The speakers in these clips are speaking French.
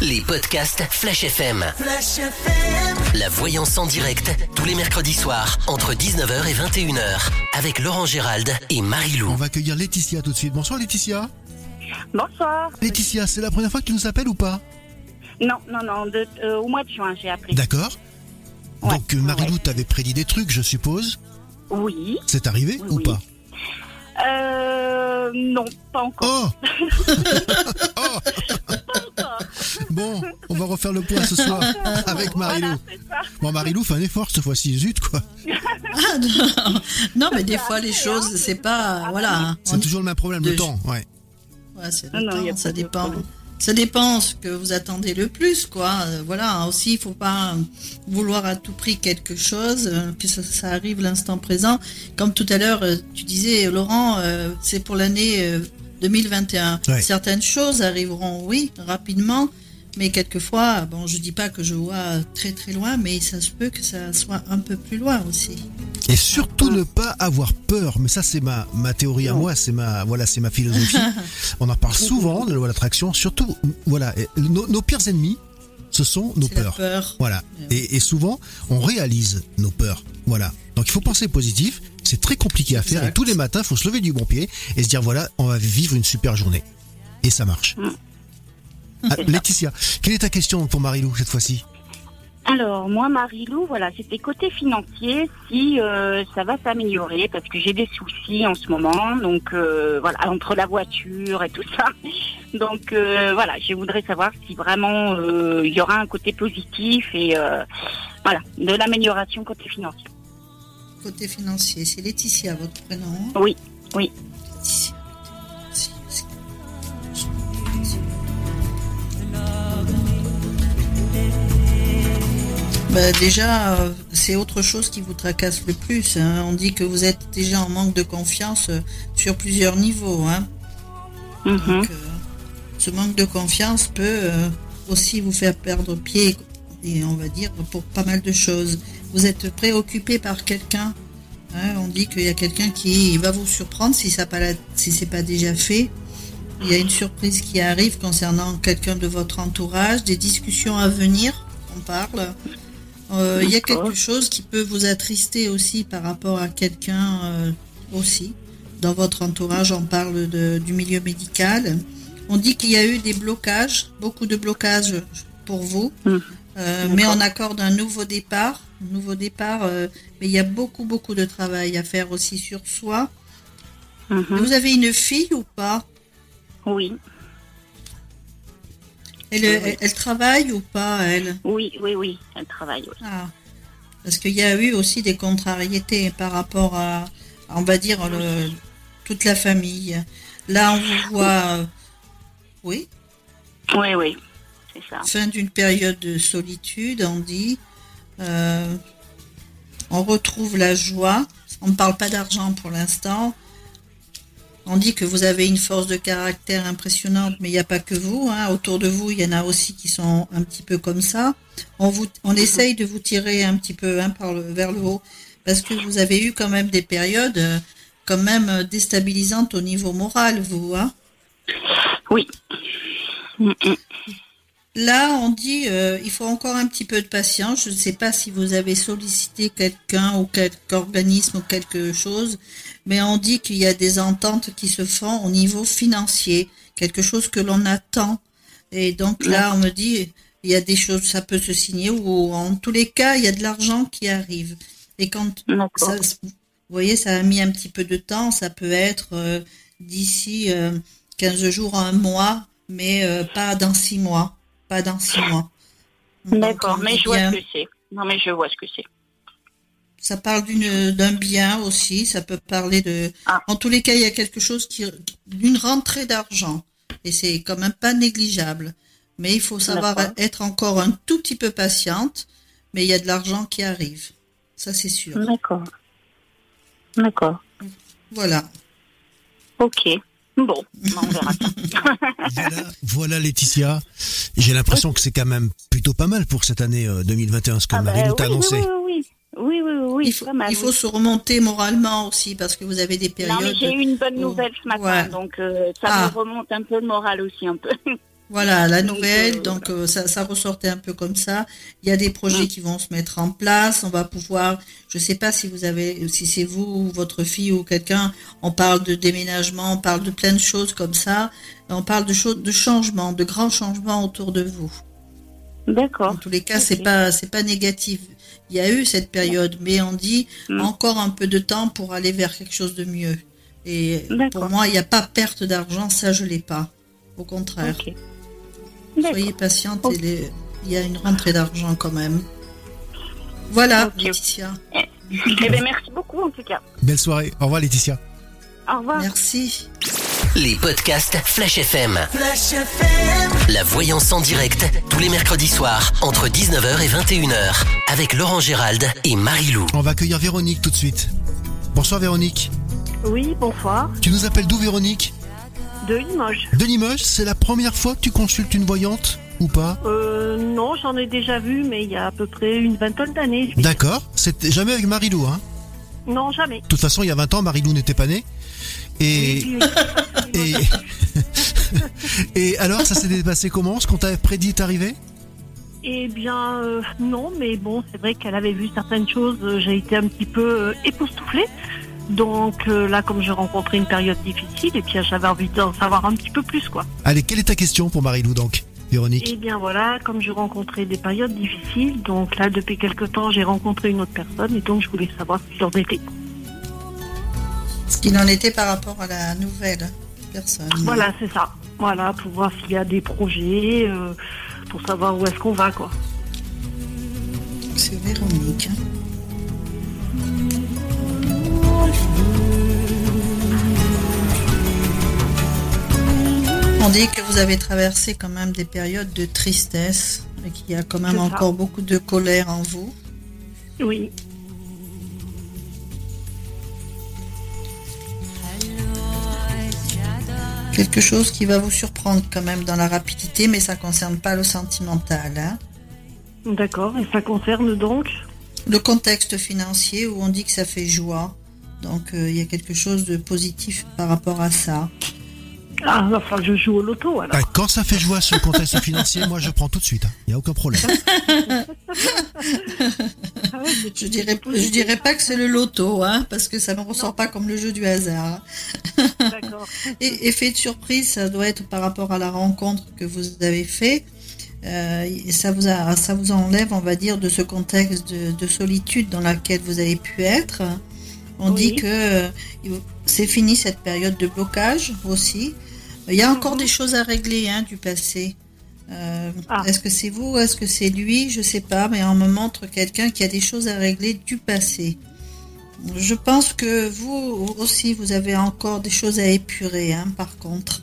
Les podcasts Flash FM. La voyance en direct, tous les mercredis soirs, entre 19h et 21h, avec Laurent Gérald et Marie-Lou. On va accueillir Laetitia tout de suite. Bonsoir Laetitia. Bonsoir. Laetitia, c'est la première fois que tu nous appelles ou pas? Non, non, non, de- euh, au mois de juin, j'ai appelé. D'accord. Ouais, Donc euh, Marie-Lou t'avait prédit des trucs, je suppose. Oui. C'est arrivé Oui, ou oui. pas? Euh, non, pas encore. Oh Bon, on va refaire le point ce soir avec Marilou. Voilà. Bon, Marilou fait un effort cette fois-ci, zut quoi. Ah, non. non, mais des fois, les choses, c'est pas. Voilà. C'est toujours le même problème, le de- temps. Ouais. Ouais, c'est Non, le non, temps, y a ça dépend. Ça dépend ce que vous attendez le plus, quoi. Voilà, aussi, il faut pas vouloir à tout prix quelque chose, euh, que ça, ça arrive l'instant présent. Comme tout à l'heure, euh, tu disais, Laurent, euh, c'est pour l'année euh, 2021. Ouais. Certaines choses arriveront, oui, rapidement, mais quelquefois, bon, je dis pas que je vois très très loin, mais ça se peut que ça soit un peu plus loin aussi. Et surtout ne pas avoir peur. Mais ça, c'est ma, ma théorie à moi, c'est ma, voilà, c'est ma philosophie. On en parle souvent de la loi de l'attraction. Surtout, voilà, nos, nos pires ennemis, ce sont nos peurs. peur. Voilà. Et, et souvent, on réalise nos peurs. Voilà. Donc il faut penser positif. C'est très compliqué à faire. Exact. Et tous les matins, il faut se lever du bon pied et se dire voilà, on va vivre une super journée. Et ça marche. Ah, Laetitia, quelle est ta question pour Marilou cette fois-ci Alors, moi, Marie-Lou, voilà, c'était côté financier, si euh, ça va s'améliorer, parce que j'ai des soucis en ce moment, donc euh, voilà, entre la voiture et tout ça. Donc euh, voilà, je voudrais savoir si vraiment euh, il y aura un côté positif et euh, voilà, de l'amélioration côté financier. Côté financier, c'est Laetitia, votre prénom. hein? Oui, oui. Laetitia. Bah, déjà, c'est autre chose qui vous tracasse le plus. hein. On dit que vous êtes déjà en manque de confiance euh, sur plusieurs niveaux. hein. Mhm. Donc, euh, ce manque de confiance peut euh, aussi vous faire perdre pied, et on va dire pour pas mal de choses. Vous êtes préoccupé par quelqu'un. hein, on dit qu'il y a quelqu'un qui va vous surprendre si ça pas la- si c'est pas déjà fait. Il y a une surprise qui arrive concernant quelqu'un de votre entourage, des discussions à venir. On parle. Euh, il y a quelque chose qui peut vous attrister aussi par rapport à quelqu'un euh, aussi. Dans votre entourage, on parle de- du milieu médical. On dit qu'il y a eu des blocages, beaucoup de blocages pour vous, Mhm. Euh, mais on accorde un nouveau départ. Un nouveau départ, mais il y a beaucoup, beaucoup de travail à faire aussi sur soi. Mhm. Vous avez une fille ou pas? Oui, elle, Oui, oui. elle, elle travaille ou pas, elle? Oui, oui, oui, elle travaille. Oui. Ah. Parce qu'il y a eu aussi des contrariétés par rapport à, on va dire, le- toute la famille. Là, on vous voit, euh, oui, Oui, oui, c'est ça. fin d'une période de solitude, on dit. Euh, on retrouve la joie. On ne parle pas d'argent pour l'instant. On dit que vous avez une force de caractère impressionnante, mais il n'y a pas que vous. hein. Autour de vous, il y en a aussi qui sont un petit peu comme ça. On, vous, on essaye de vous tirer un petit peu hein, par le, vers le haut, parce que vous avez eu quand même des périodes euh, quand même euh, déstabilisantes au niveau moral, vous. Hein. Oui. Mm, mm. Là, on dit euh, il faut encore un petit peu de patience. Je ne sais pas si vous avez sollicité quelqu'un ou quelque organisme ou quelque chose, mais on dit qu'il y a des ententes qui se font au niveau financier, quelque chose que l'on attend. Et donc là, on me dit il y a des choses, ça peut se signer ou en tous les cas, il y a de l'argent qui arrive. Et quand ça, vous voyez, ça a mis un petit peu de temps. Ça peut être euh, d'ici euh, 15 jours un mois, mais euh, pas dans six mois. Pas dans six mois. Donc, D'accord, mais je vois bien- ce que c'est. Non, mais je vois ce que c'est. Ça parle d'une d'un bien aussi. Ça peut parler de. Ah. En tous les cas, il y a quelque chose qui d'une rentrée d'argent et c'est quand même pas négligeable. Mais il faut savoir être encore un tout petit peu patiente. Mais il y a de l'argent qui arrive. Ça, c'est sûr. D'accord. D'accord. Voilà. Ok. Bon, on verra ça. Voilà, voilà Laetitia. J'ai l'impression que c'est quand même plutôt pas mal pour cette année euh, 2021, ce que Ah bah Marilou t'a oui, annoncé. Oui, oui, oui. Oui, oui, il faut, pas mal, il faut oui. se remonter moralement aussi parce que vous avez des Non, périodes. mais j'ai eu une bonne où- nouvelle ce matin, Ouais. donc euh, ça Ah. me remonte un peu le moral aussi, un peu. Voilà, la nouvelle, donc euh, ça, ça ressortait un peu comme ça. Il y a des projets qui vont se mettre en place. On va pouvoir, je sais pas si vous avez, si c'est vous ou votre fille ou quelqu'un, on parle de déménagement, on parle de plein de choses comme ça. On parle de choses, de changements, de grands changements autour de vous. D'accord. En tous les cas, Ok. c'est pas, c'est pas négatif. Il y a eu cette période, mais on dit Mm. encore un peu de temps pour aller vers quelque chose de mieux. Et pour moi, il n'y a pas perte d'argent, ça je l'ai pas. Au contraire. Soyez patiente, les- il y a une rentrée d'argent quand même. Voilà. Laetitia. Eh bien, merci beaucoup en tout cas. Belle soirée. Au revoir Laetitia. Au revoir. Merci. Les podcasts Flash FM. La voyance en direct, tous les mercredis soirs, entre 19h et 21h, avec Laurent Gérald et Marie-Lou. On va accueillir Véronique tout de suite. Bonsoir Véronique. Oui, bonsoir. Tu nous appelles d'où Véronique De Limoges. De Limoges, c'est la première fois que tu consultes une voyante ou pas Euh, non, j'en ai déjà vu, mais il y a à peu près une vingtaine d'années. D'accord. C'était jamais avec Marilou, hein Non, jamais. De toute façon, il y a 20 ans, Marilou n'était pas née. Et, Oui, et, et alors, ça s'est passé comment Ce qu'on t'avait prédit est arrivé Eh bien, euh, non, mais bon, c'est vrai qu'elle avait vu certaines choses. euh, J'ai été un petit peu euh, époustouflée. Donc euh, là, comme j'ai rencontré une période difficile, et puis j'avais envie d'en savoir un petit peu plus, quoi. Allez, quelle est ta question pour Marilou donc, Véronique? Eh bien voilà, comme je rencontrais des périodes difficiles, donc là, depuis quelque temps, j'ai rencontré une autre personne, et donc je voulais savoir ce qu'il en était. Ce qu'il en était par rapport à la nouvelle personne. Voilà, c'est ça. Voilà, pour voir s'il y a des projets, euh, pour savoir où est-ce qu'on va, quoi. C'est Véronique. hein. On dit que vous avez traversé quand même des périodes de tristesse et qu'il y a quand même encore beaucoup de colère en vous. Oui, Quelque chose qui va vous surprendre quand même dans la rapidité, mais ça ne concerne pas le sentimental. hein. d'accord. Et ça concerne donc? Le contexte financier où on dit que ça fait joie. Donc euh, il y a quelque chose de positif par rapport à ça. Ah, enfin, je joue au loto, alors. Ah, Quand ça fait joie sur le contexte financier, moi je prends tout de suite. Il n'y a aucun problème. Ah Je dirais, je dirais pas que c'est le loto, hein, parce que ça ne ressort pas comme le jeu du hasard. D'accord. Et effet de surprise, ça doit être par rapport à la rencontre que vous avez fait. Euh, ça vous a, ça vous enlève, on va dire, de ce contexte de, de solitude dans laquelle vous avez pu être. On Oui. dit que euh, c'est fini cette période de blocage aussi. Il y a encore des choses à régler hein, du passé. Euh, Ah. Est-ce que c'est vous, est-ce que c'est lui, je sais pas, mais on me montre quelqu'un qui a des choses à régler du passé. Je pense que vous aussi, vous avez encore des choses à épurer, hein, par contre.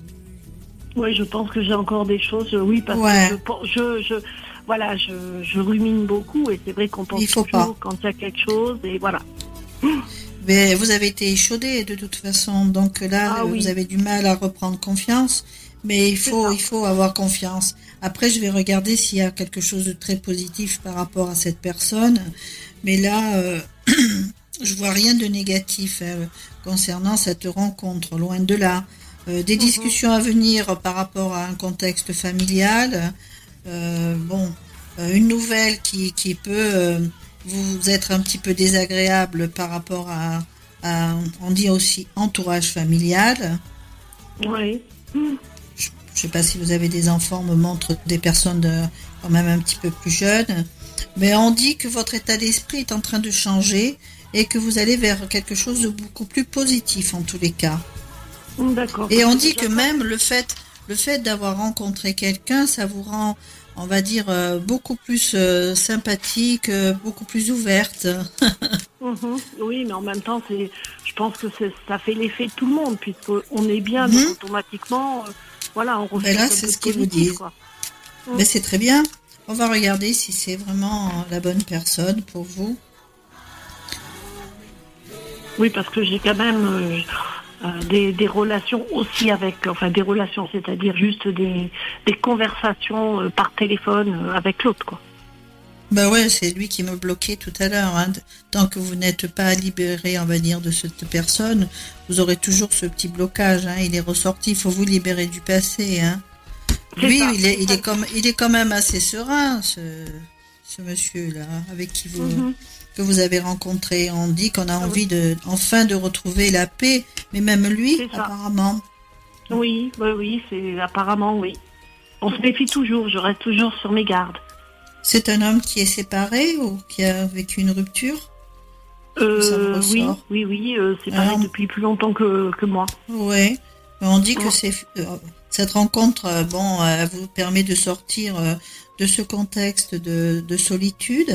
Oui, je pense que j'ai encore des choses, euh, oui, parce Ouais. que je, pen- je, je, voilà, je, je rumine beaucoup et c'est vrai qu'on pense Il faut toujours quand il y a quelque chose et voilà. Mais vous avez été échaudé de toute façon, donc là, Ah euh, oui. vous avez du mal à reprendre confiance. Mais il faut, il faut avoir confiance. Après, je vais regarder s'il y a quelque chose de très positif par rapport à cette personne. Mais là, euh, je vois rien de négatif hein, concernant cette rencontre, loin de là. Euh, des Mhm. discussions à venir par rapport à un contexte familial. Euh, bon, euh, une nouvelle qui, qui peut euh, vous être un petit peu désagréable par rapport à, à- on dit aussi entourage familial. Oui. Je ne sais pas si vous avez des enfants, on me montre des personnes de- quand même un petit peu plus jeunes. Mais on dit que votre état d'esprit est en train de changer et que vous allez vers quelque chose de beaucoup plus positif en tous les cas. D'accord. Et on dit que même le fait, le fait d'avoir rencontré quelqu'un, ça vous rend, on va dire, euh, beaucoup plus euh, sympathique, euh, beaucoup plus ouverte. Mhm. Oui, mais en même temps, c'est, je pense que c'est- ça fait l'effet de tout le monde, puisqu'on est bien, Mhm. donc automatiquement, voilà, on refait Ben là, c'est ce qu'ils vous disent. Mais c'est très bien. On va regarder si c'est vraiment la bonne personne pour vous. Oui, parce que j'ai quand même des, des relations aussi avec, enfin des relations, c'est-à-dire juste des, des conversations euh, par téléphone euh, avec l'autre, quoi. Bah ouais, c'est lui qui me bloquait tout à l'heure. hein. Tant que vous n'êtes pas libéré, on va dire, de cette personne, vous aurez toujours ce petit blocage. hein. Il est ressorti. Il faut vous libérer du passé. Hein. Lui, il est, il, est comme, il est quand même assez serein, ce, ce monsieur-là, avec qui vous, Mhm. Que vous avez rencontré. On dit qu'on a envie de, enfin de retrouver la paix, mais même lui, apparemment. Oui, oui, oui, c'est apparemment oui. On se méfie toujours, je reste toujours sur mes gardes. C'est un homme qui est séparé ou qui a vécu une rupture? Euh, oui, oui, oui, euh, Ah. depuis plus longtemps que, que moi. Oui. On dit que c'est euh, cette rencontre, euh, bon, vous permet de sortir de ce contexte de, de solitude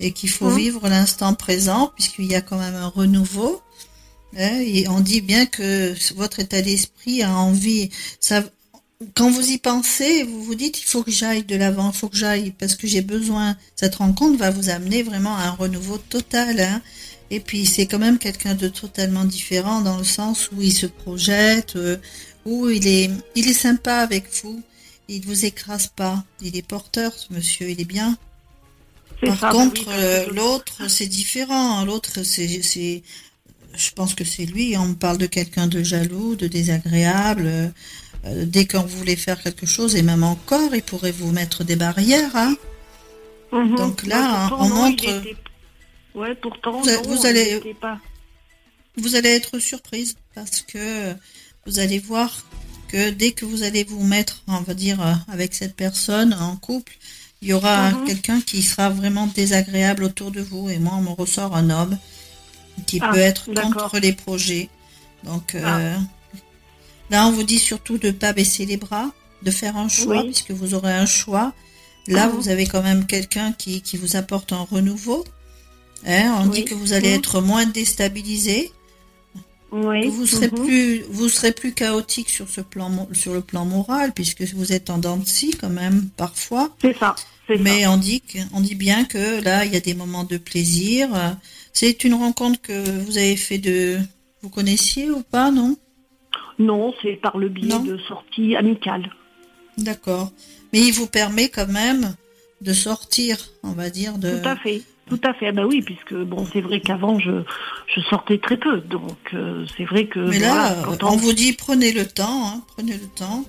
et qu'il faut Mhm. vivre l'instant présent puisqu'il y a quand même un renouveau. hein, et on dit bien que votre état d'esprit a envie. Ça, quand vous y pensez, vous vous dites il faut que j'aille de l'avant, il faut que j'aille parce que j'ai besoin. Cette rencontre va vous amener vraiment à un renouveau total. Hein. Et puis c'est quand même quelqu'un de totalement différent dans le sens où il se projette, euh, où il est, il est sympa avec vous. Il vous écrase pas. Il est porteur, ce monsieur. Il est bien. Par ça, bah contre, oui, euh, l'autre, c'est différent. L'autre, c'est, je pense que c'est lui. On parle de quelqu'un de jaloux, de désagréable. Euh, dès qu'on voulait faire quelque chose, et même encore, il pourrait vous mettre des barrières. Hein. Mhm. Donc Ouais, là, pourtant, on non, montre- était- Ouais, pourtant, Vous non, vous allez- pas. vous allez être surprise parce que vous allez voir que dès que vous allez vous mettre, on va dire, euh, avec cette personne en couple, il y aura Mhm. quelqu'un qui sera vraiment désagréable autour de vous. Et moi, on me ressort un homme qui Ah, peut être contre les projets. Donc euh, Ah. là, on vous dit surtout de ne pas baisser les bras, de faire un choix, Oui. puisque vous aurez un choix. Là, Mhm. vous avez quand même quelqu'un qui, qui vous apporte un renouveau. Hein, on Oui. dit que vous allez Mhm. être moins déstabilisé, Oui. vous serez plus, vous serez plus chaotique sur ce plan, sur le plan moral, puisque vous êtes en dents de scie quand même parfois. C'est ça. Ça. Mais on dit, on dit bien que là, il y a des moments de plaisir. C'est une rencontre que vous avez fait de, vous connaissiez ou pas, non? Non, c'est par le biais Non. de sorties amicales. D'accord. Mais il vous permet quand même de sortir, on va dire, de. Tout à fait. Tout à fait. Ah bah oui, puisque bon, c'est vrai qu'avant je, je sortais très peu, donc euh, c'est vrai que Mais voilà, là, quand on on- vous dit prenez le temps, hein, prenez le temps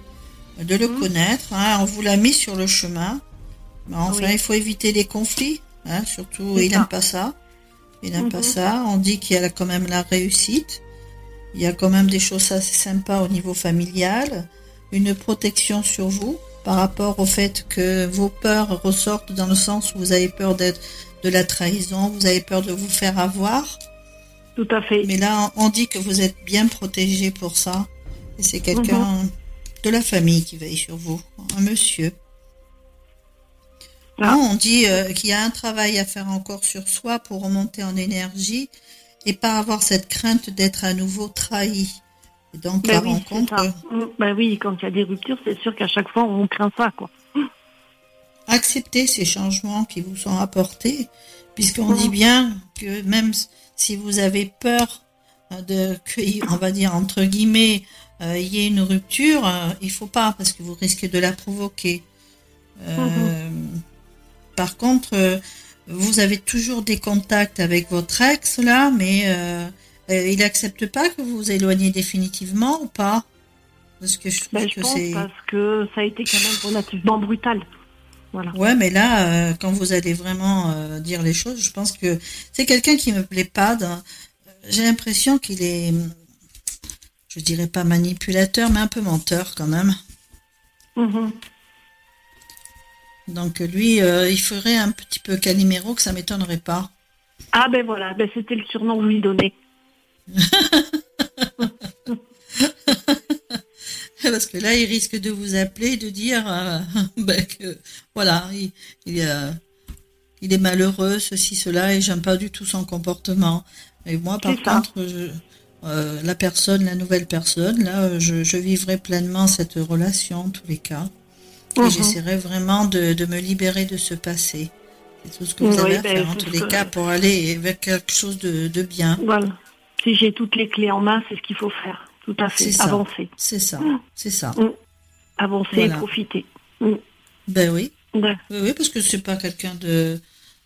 de le Mhm. connaître. hein, on vous l'a mis sur le chemin. Mais enfin, Oui. il faut éviter les conflits. hein, surtout, il n'aime pas ça. Il n'aime pas Mhm. ça. On dit qu'il y a quand même la réussite. Il y a quand même des choses assez sympas au niveau familial. Une protection sur vous par rapport au fait que vos peurs ressortent dans le sens où vous avez peur d'être de la trahison, vous avez peur de vous faire avoir. tout à fait. Mais là, on dit que vous êtes bien protégé pour ça. Et c'est quelqu'un de la famille qui veille sur vous, un monsieur. Ah. Non, on dit euh, qu'il y a un travail à faire encore sur soi pour remonter en énergie et pas avoir cette crainte d'être à nouveau trahi. Et donc Ben la oui, rencontre, euh, Mm, Ben oui, quand il y a des ruptures, c'est sûr qu'à chaque fois on craint ça, quoi. acceptez ces changements qui vous sont apportés, puisqu'on Mhm. dit bien que même si vous avez peur euh, de que, on va dire entre guillemets, euh, il y ait une rupture, il faut pas parce que vous risquez de la provoquer. Euh, Par contre, euh, vous avez toujours des contacts avec votre ex là, mais euh, euh, il accepte pas que vous vous éloigniez définitivement ou pas? Parce que je trouve Ben, je que pense c'est parce que ça a été quand même relativement brutal. Voilà. Ouais, mais là, euh, quand vous allez vraiment euh, dire les choses, je pense que c'est quelqu'un qui me plaît pas. J'ai l'impression qu'il est, je dirais pas manipulateur, mais un peu menteur quand même. Mhm. Donc lui, euh, il ferait un petit peu Calimero, que ça m'étonnerait pas. Ah ben voilà, ben c'était le surnom que je lui donnais. Parce que là, il risque de vous appeler et de dire euh, ben, que voilà, il, il, euh, il est malheureux, ceci, cela, et j'aime pas du tout son comportement. Et moi, par contre, je- la personne, la nouvelle personne, là, je, je vivrai pleinement cette relation, en tous les cas. Et Mhm. j'essaierai vraiment de, de me libérer de ce passé. C'est tout ce que vous Oui, avez à ben, faire, en tous les que- cas, pour aller vers quelque chose de, de bien. Voilà. Si j'ai toutes les clés en main, c'est ce qu'il faut faire. Tout à fait. Ça. Avancer. C'est ça, c'est ça. Avancer Voilà. et profiter. Ben oui. Ouais. Oui, oui, parce que c'est pas quelqu'un de.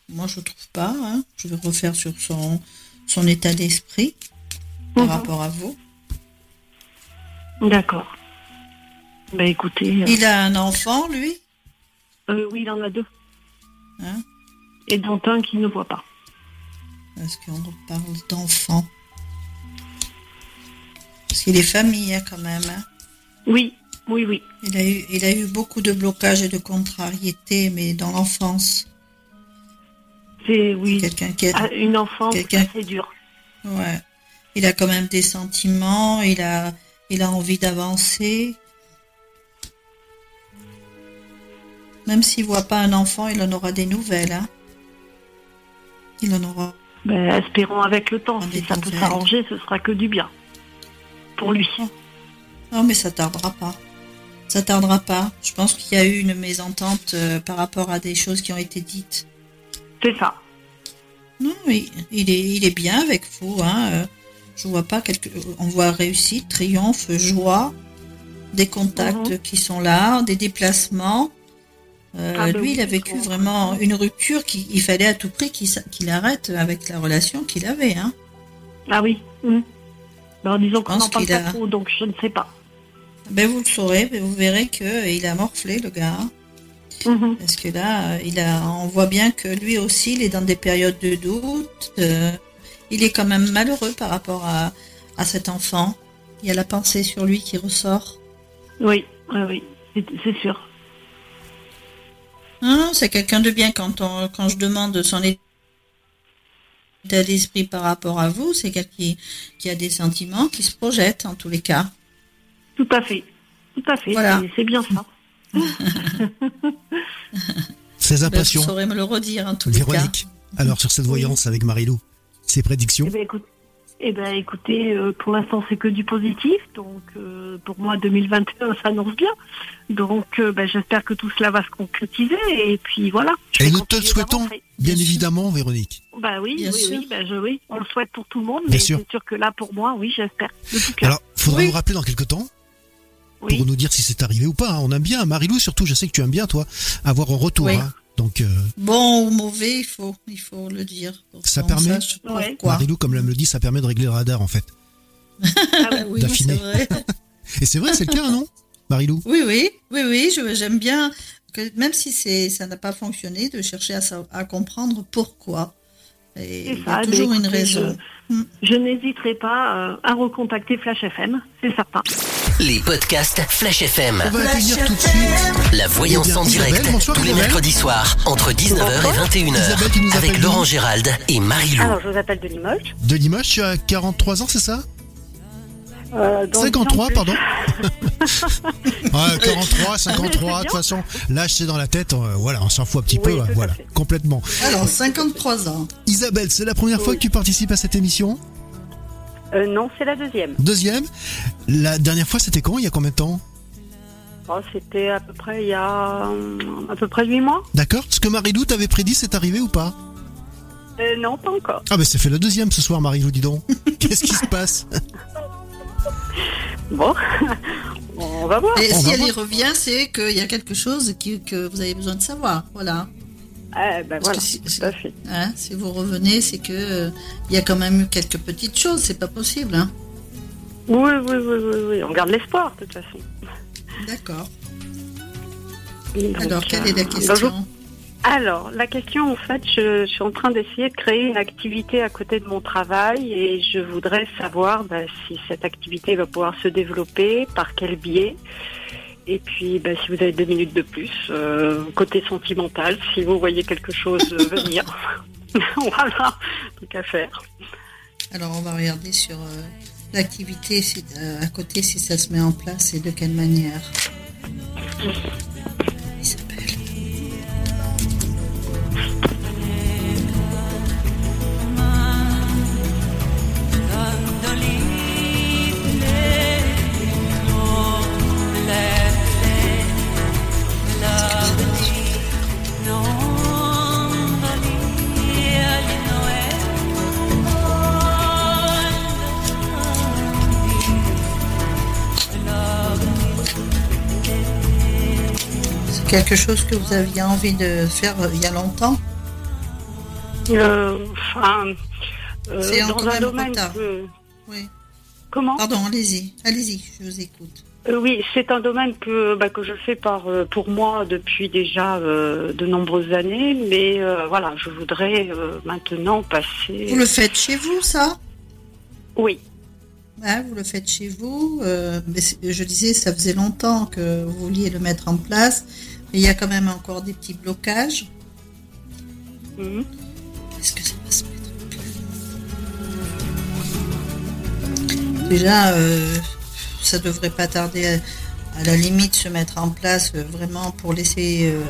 Moi, je trouve pas. hein. Je vais refaire sur son, son état d'esprit par Mhm. rapport à vous. D'accord. Écoutez, euh, Il a un enfant, lui euh, oui, il en a deux. Hein Et dont un qui ne voit pas. Parce qu'on parle d'enfants. Parce qu'il est famille hein, quand même. hein. Oui, oui, oui. Il, a eu, il a eu beaucoup de blocages et de contrariétés, mais dans l'enfance. C'est oui, Quelqu'un qui a, ah, une enfance Quelqu'un- assez dure. ouais. Il a quand même des sentiments, il a, il a envie d'avancer. Même s'il voit pas un enfant, il en aura des nouvelles. Hein. Il en aura. Ben, espérons avec le temps, On si ça peut s'arranger, ce sera que du bien. Pour lui. Non, mais ça tardera pas. Ça tardera pas. Je pense qu'il y a eu une mésentente euh, par rapport à des choses qui ont été dites. C'est ça. Non, il, il est, il est bien avec vous. Hein. euh, Je vois pas quelque. On voit réussite, triomphe, joie, des contacts qui sont là, des déplacements. Euh, Ah, bah lui, oui, il a vécu vraiment une rupture qu'il il fallait à tout prix qu'il qu'il arrête avec la relation qu'il avait. Hein. Ah oui. hum. Ben, disons qu'on n'en parle qu'il pas a- trop, donc je ne sais pas. Ben, vous le saurez, ben, vous verrez que il a morflé le gars. hein. Mhm. Parce que là, euh, il a, on voit bien que lui aussi, il est dans des périodes de doute. euh, il est quand même malheureux par rapport à, à cet enfant. Il y a la pensée sur lui qui ressort. Oui, oui, oui, c'est sûr. Hein, c'est quelqu'un de bien quand, on, quand je demande son état d'esprit par rapport à vous. C'est quelqu'un qui, qui a des sentiments, qui se projette en tous les cas. Tout à fait. Tout à fait. Voilà. c'est- bien ça. Ses Ben, vous impressions, saurez me le redire en tous les cas. Véronique. Alors sur cette voyance avec Marilou, ses prédictions Eh ben, écoute, eh ben, écoutez, euh, pour l'instant, c'est que du positif. Donc, euh, pour moi, 2021 s'annonce bien. Donc, euh, ben, j'espère que tout cela va se concrétiser. Et puis, voilà. Et nous te le souhaitons, bien Bien évidemment, Véronique. Bah oui, Bien oui, sûr. oui, ben, je, oui. On le souhaite pour tout le monde. Bien Mais sûr. c'est sûr que là, pour moi, oui, j'espère. Alors, faudra Oui. nous rappeler dans quelques temps oui. pour nous dire si c'est arrivé ou pas. On aime bien, Marilou surtout, je sais que tu aimes bien, toi, avoir un retour. Oui. hein. Donc, euh, Bon ou mauvais, il faut, il faut le dire. pour Ça permet- Ouais. Marilou, comme elle me le dit, ça permet de régler le radar en fait. Ah oui. Ah oui, d'affiner. Et c'est vrai, c'est le cas, non Marilou Oui, oui, oui, oui, je- j'aime bien que même si c'est, ça n'a pas fonctionné, de chercher à, comprendre pourquoi. Et C'est il y ça, a toujours ben, une raison. Hmm. Je n'hésiterai pas euh, à recontacter Flash FM, c'est certain. Les podcasts Flash FM. On va accueillir tout de suite La voyance Eh bien, en direct Isabelle, bonsoir, tous les Isabelle. mercredis soirs entre 19h et 21h Isabelle qui nous avec Laurent Gérald et Marie-Lou. Alors, je vous appelle de Limoges. de Limoges. Tu as 43 ans, c'est ça? Euh, donc, 53, en plus- pardon. ouais, 43, 53, de toute façon, l'âge c'est dans la tête, euh, voilà, on s'en fout un petit Oui, peu, voilà, complètement. Alors, 53 ans. Isabelle, c'est la première fois que tu participes à cette émission? Euh, non, c'est la deuxième. Deuxième, la dernière fois c'était quand Il y a combien de temps Oh, C'était à peu près il y a hum, à peu près huit mois. D'accord Ce que Marilou t'avait prédit, c'est arrivé ou pas Euh, non, pas encore. Ah, ben c'est fait la deuxième ce soir, Marilou, dis donc. Qu'est-ce qui se passe Bon, on va voir. Et On si elle y revient, c'est qu'il y a quelque chose qui- que vous avez besoin de savoir. Voilà. Eh ben voilà, si- tout à fait. Hein, si vous revenez, c'est que euh, il y a quand même eu quelques petites choses. C'est pas possible. Hein. Oui, oui, oui, oui, oui. On garde l'espoir, de toute façon. D'accord. Alors, quelle est euh, la donc, question Alors, la question, en fait, je, je suis en train d'essayer de créer une activité à côté de mon travail et je voudrais savoir bah, si cette activité va pouvoir se développer, par quel biais. Et puis, bah, si vous avez deux minutes de plus, euh, côté sentimental, si vous voyez quelque chose venir. voilà, truc à faire. Alors, on va regarder sur euh, l'activité euh, à côté si ça se met en place et de quelle manière. Quelque chose que vous aviez envie de faire euh, il y a longtemps Euh, enfin, euh, C'est dans un domaine que- Oui. Comment Pardon, allez-y. Allez-y, je vous écoute. Oui, c'est un domaine que, bah, que je fais par, pour moi depuis déjà de nombreuses années, mais voilà, je voudrais maintenant passer. Vous le faites chez vous, ça? Oui. vous le faites chez vous. mais je disais, ça faisait longtemps que vous vouliez le mettre en place, mais il y a quand même encore des petits blocages. Mhm. Est-ce que ça va se mettre en place Déjà, ça devrait pas tarder à, la limite se mettre en place euh, vraiment pour laisser euh,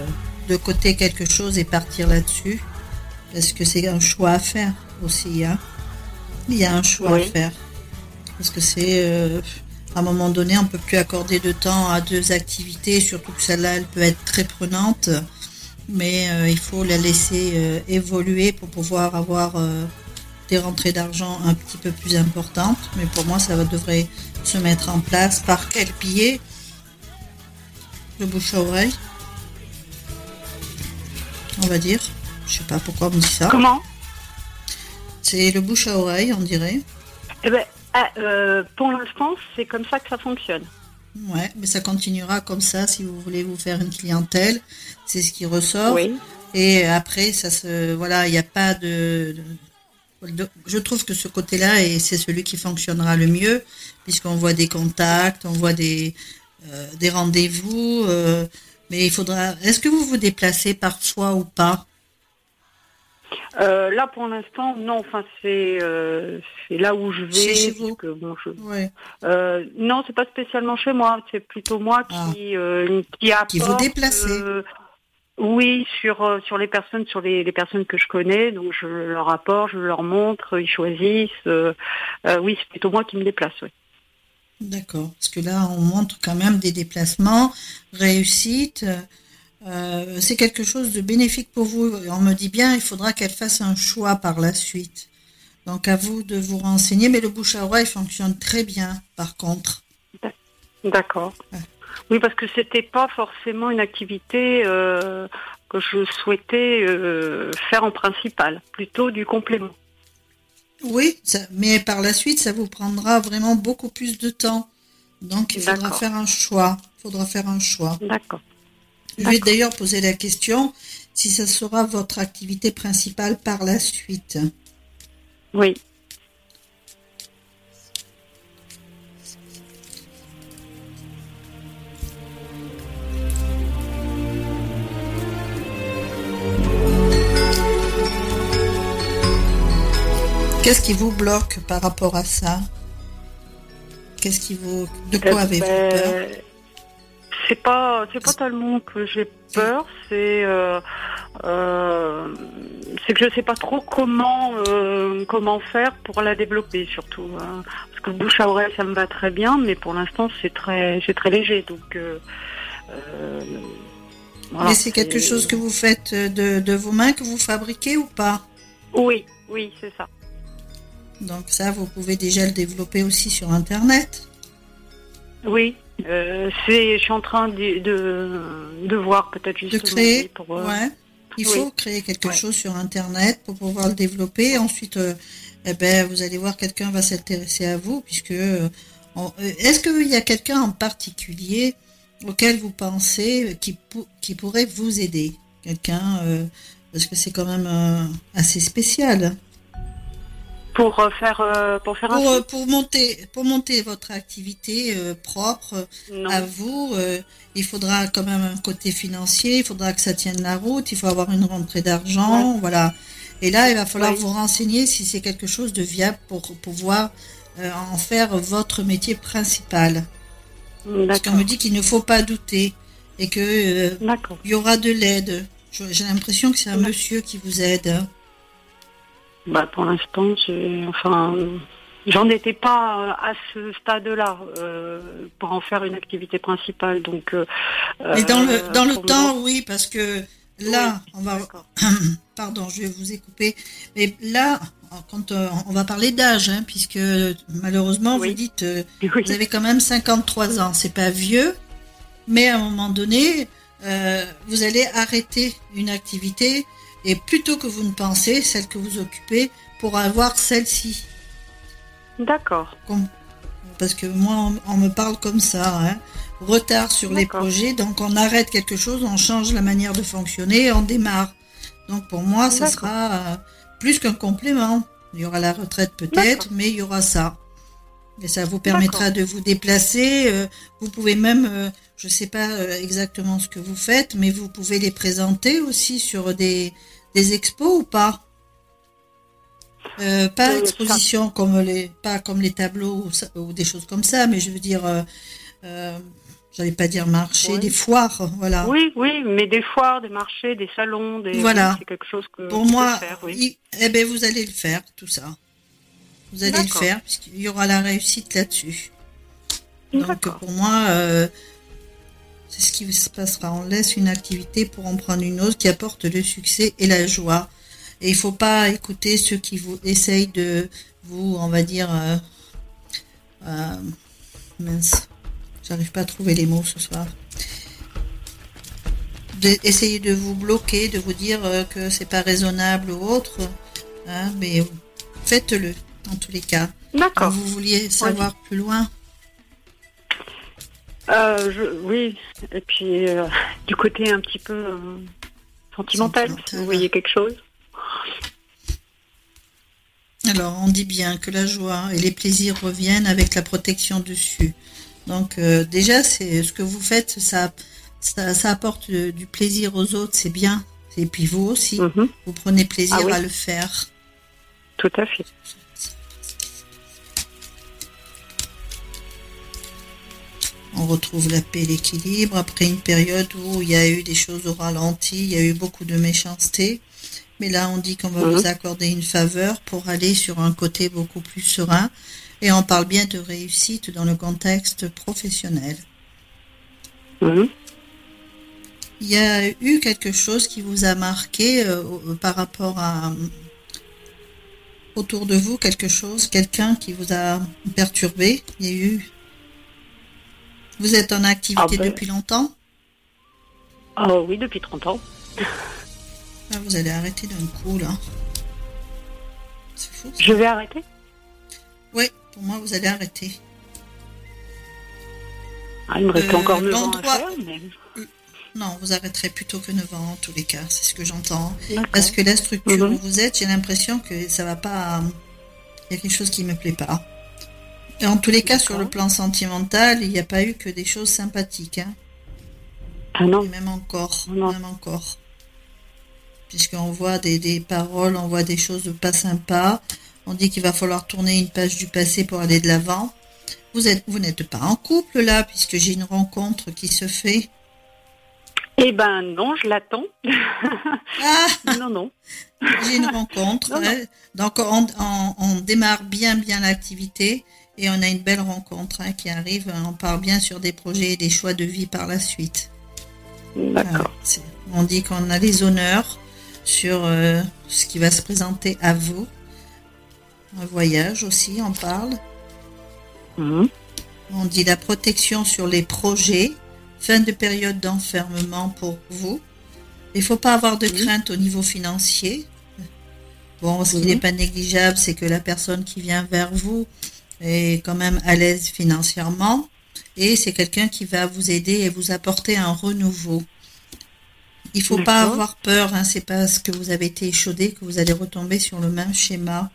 de côté quelque chose et partir là-dessus. Parce que c'est un choix à faire aussi. Hein. Il y a un choix à faire. Parce que c'est euh, à un moment donné, on peut plus accorder de temps à deux activités, surtout que celle-là, elle peut être très prenante. Mais il faut la laisser évoluer pour pouvoir avoir des rentrées d'argent un petit peu plus importantes. Mais pour moi, ça devrait se mettre en place par quel pied Le bouche à oreille. On va dire. Je sais pas pourquoi on me dit ça. Comment? C'est le bouche à oreille, on dirait. Eh ben, ah, euh, pour l'instant, c'est comme ça que ça fonctionne. Ouais, mais ça continuera comme ça si vous voulez vous faire une clientèle. C'est ce qui ressort. Oui. Et après, ça se, voilà, il n'y a pas de, je trouve que ce côté-là, et c'est celui qui fonctionnera le mieux, puisqu'on voit des contacts, on voit des, euh, des rendez-vous. Euh, mais il faudra. Est-ce que vous vous déplacez parfois ou pas? Euh, là, pour l'instant, non. Enfin, c'est là où je vais. Chez vous. non, c'est pas spécialement chez moi. C'est plutôt moi qui ah. qui, qui vous déplacez. Oui, sur euh, sur les personnes, sur les, personnes que je connais, donc je leur apporte, je leur montre, ils choisissent. Euh, euh, oui, c'est plutôt moi qui me déplace. Oui. D'accord, parce que là, on montre quand même des déplacements, réussite. c'est quelque chose de bénéfique pour vous. On me dit bien, il faudra qu'elle fasse un choix par la suite. Donc à vous de vous renseigner, mais le bouche à oreille fonctionne très bien, par contre. D'accord. Oui, parce que c'était pas forcément une activité euh, que je souhaitais euh, faire en principal, plutôt du complément. Oui, mais par la suite, ça vous prendra vraiment beaucoup plus de temps. Donc, il faudra faire un choix. Il faudra faire un choix. D'accord. Je vais d'ailleurs poser la question si ça sera votre activité principale par la suite. Oui. Qu'est-ce qui vous bloque par rapport à ça? Qu'est-ce qui vous, de quoi eh avez-vous ben, peur? C'est pas, c'est pas tellement que j'ai peur, c'est, euh, euh, c'est que je sais pas trop comment, euh, comment faire pour la développer surtout. Hein. Parce que bouche à oreille, ça me va très bien, mais pour l'instant, c'est très, c'est très léger, donc. mais c'est quelque chose que vous faites de, de vos mains, que vous fabriquez ou pas? Oui, oui, c'est ça. Donc ça, vous pouvez déjà le développer aussi sur Internet? Oui, euh, je suis en train de, de, voir peut-être justement. De créer, pour, euh, ouais. Il faut créer quelque chose sur Internet pour pouvoir le développer. Ensuite, euh, eh ben, vous allez voir, quelqu'un va s'intéresser à vous, puisque est-ce qu'il y a quelqu'un en particulier auquel vous pensez qui, qui pourrait vous aider? Quelqu'un, parce que c'est quand même assez spécial pour euh, faire euh, pour faire pour, euh, pour, monter pour monter votre activité propre à vous il faudra quand même un côté financier il faudra que ça tienne la route il faut avoir une rentrée d'argent voilà. Et là il va falloir vous renseigner si c'est quelque chose de viable pour pouvoir en faire votre métier principal. Parce qu'on me dit qu'il ne faut pas douter et que il y aura de l'aide. J'ai l'impression que c'est un monsieur qui vous aide hein. Bah, pour l'instant, enfin, j'en étais pas à ce stade-là euh, pour en faire une activité principale. Donc, euh, Mais dans le dans le temps, oui, parce que là, on va. Pardon, je vais vous coupé. Mais là, quand euh, on va parler d'âge, hein, puisque malheureusement, vous dites, vous avez quand même 53 ans. C'est pas vieux, mais à un moment donné, vous allez arrêter une activité et plutôt que vous ne pensez, celle que vous occupez, pour avoir celle-ci. D'accord. parce que moi, on, me parle comme ça. Hein. Retard sur les projets, donc on arrête quelque chose, on change la manière de fonctionner, on démarre. Donc pour moi, ça sera euh, plus qu'un complément. Il y aura la retraite peut-être, mais il y aura ça. Et ça vous permettra de vous déplacer. Euh, vous pouvez même, euh, je ne sais pas exactement ce que vous faites, mais vous pouvez les présenter aussi sur des, des expos ou pas? Pas exposition comme les, pas comme les tableaux ou, des choses comme ça, mais je veux dire j'allais pas dire marché, des foires, voilà. Oui, oui, mais des foires, des marchés, des salons, des voilà. c'est quelque chose que pour moi, faire, oui. eh ben vous allez le faire, tout ça. Vous allez le faire puisqu'il y aura la réussite là-dessus. Donc pour moi, euh, c'est ce qui se passera. On laisse une activité pour en prendre une autre qui apporte le succès et la joie. Et il faut pas écouter ceux qui vous essayent de vous, on va dire, euh, euh, mince, J'arrive pas à trouver les mots ce soir. Essayez de vous bloquer, de vous dire euh, que c'est pas raisonnable ou autre, hein, mais faites-le en tous les cas. D'accord. Vous vouliez savoir plus loin euh, Oui, et puis euh, du côté un petit peu sentimental, vous voyez quelque chose alors, on dit bien que la joie et les plaisirs reviennent avec la protection dessus. Donc euh, déjà, c'est ce que vous faites, ça, ça, apporte du plaisir aux autres, c'est bien. Et puis vous aussi, mhm. vous prenez plaisir ah à le faire. Tout à fait. On retrouve la paix et l'équilibre après une période où il y a eu des choses au ralenti, il y a eu beaucoup de méchanceté. Mais là, on dit qu'on va mhm. vous accorder une faveur pour aller sur un côté beaucoup plus serein. Et on parle bien de réussite dans le contexte professionnel. Mhm. Il y a eu quelque chose qui vous a marqué euh, par rapport à autour de vous, quelque chose, quelqu'un qui vous a perturbé? Il y a eu. Vous êtes en activité ah ben. depuis longtemps Oh oui, depuis 30 ans. Ah, vous allez arrêter d'un coup là. C'est fou. Je vais arrêter? Oui. Pour moi, vous allez arrêter. Ah, il me reste encore 9 ans à euh, Non, vous arrêterez plutôt que 9 ans en tous les cas, c'est ce que j'entends. Parce que la structure mhm. où vous êtes, j'ai l'impression que ça va pas... Il y a quelque chose qui me plaît pas. Et en tous les cas, sur le plan sentimental, il n'y a pas eu que des choses sympathiques. Hein. Ah non. même encore. Même encore. Puisqu'on voit des, des paroles, on voit des choses pas sympas. On dit qu'il va falloir tourner une page du passé pour aller de l'avant. Vous êtes, vous n'êtes pas en couple là, puisque j'ai une rencontre qui se fait. Eh ben non, je l'attends. Ah non, non. J'ai une rencontre. Donc on, démarre bien, bien l'activité et on a une belle rencontre hein, qui arrive. On part bien sur des projets et des choix de vie par la suite. D'accord. on dit qu'on a les honneurs sur euh, ce qui va se présenter à vous un voyage aussi, on parle. Mhm. On dit la protection sur les projets, fin de période d'enfermement pour vous. Il ne faut pas avoir de crainte au niveau financier. Bon, ce qui n'est mhm. pas négligeable, c'est que la personne qui vient vers vous est quand même à l'aise financièrement et c'est quelqu'un qui va vous aider et vous apporter un renouveau. Il ne faut pas avoir peur, hein, c'est parce que vous avez été échaudé que vous allez retomber sur le même schéma.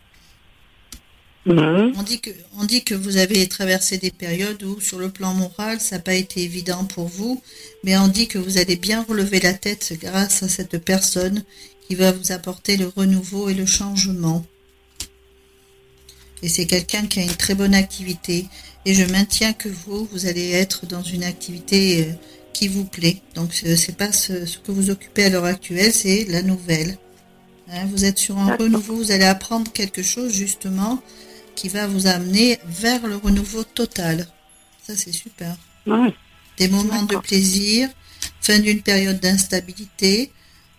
On, dit que, on dit que vous avez traversé des périodes où, sur le plan moral, ça n'a pas été évident pour vous, mais on dit que vous allez bien relever la tête grâce à cette personne qui va vous apporter le renouveau et le changement. Et c'est quelqu'un qui a une très bonne activité. Et je maintiens que vous, vous allez être dans une activité euh, qui vous plaît. Donc c'est pas ce, que vous occupez à l'heure actuelle, c'est la nouvelle. Hein, vous êtes sur un renouveau, vous allez apprendre quelque chose justement qui va vous amener vers le renouveau total. Ça, c'est super. Des moments de plaisir, fin d'une période d'instabilité.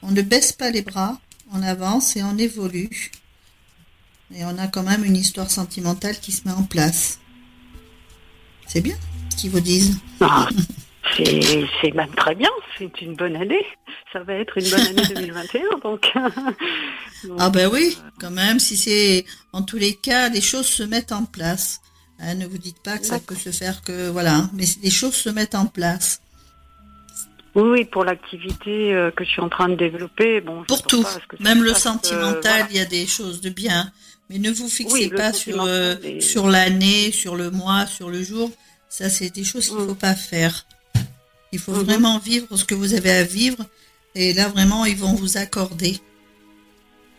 On ne baisse pas les bras, on avance et on évolue. Et on a quand même une histoire sentimentale qui se met en place. C'est bien ce qu'ils vous disent. Ah, c'est même très bien, c'est une bonne année. Ça va être une bonne année 2021, donc. ah ben oui, quand même, si c'est en tous les cas, les choses se mettent en place. Hein, ne vous dites pas que ça peut se faire que voilà, hein. mais les choses se mettent en place. Oui, pour l'activité euh, que je suis en train de développer, bon. Pour tout, même le sentimental, il y a des choses de bien, mais ne vous fixez pas sur euh, sur l'année, sur le mois, sur le jour. Ça, c'est des choses qu'il ne mm. faut pas faire. Il faut mm-hmm. vraiment vivre ce que vous avez à vivre, et là vraiment, ils vont vous accorder.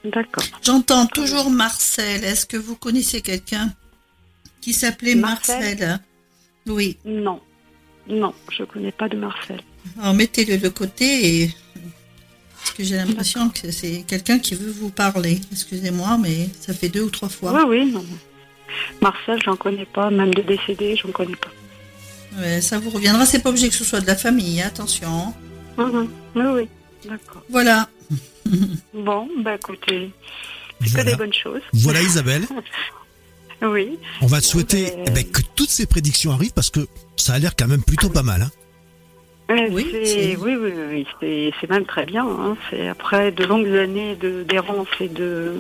D'accord. J'entends toujours Marcel. Est-ce que vous connaissez quelqu'un qui s'appelait Marcel. Oui. Non. Non, je ne connais pas de Marcel. Alors mettez-le de côté et que j'ai l'impression que c'est quelqu'un qui veut vous parler. Excusez-moi, mais ça fait deux ou trois fois. Oui, oui, non. Marcel, j'en connais pas, même de décédé, j'en connais pas. ça vous reviendra, c'est pas obligé que ce soit de la famille, attention. Mhm. Oui, oui, d'accord. Voilà. bon, bah écoutez, c'est que des bonnes choses. Voilà Isabelle. Oui. On va te souhaiter eh ben, que toutes ces prédictions arrivent parce que ça a l'air quand même plutôt pas mal. Hein. Oui, oui, oui, oui, c'est même très bien. Hein. C'est après de longues années d'errance et de,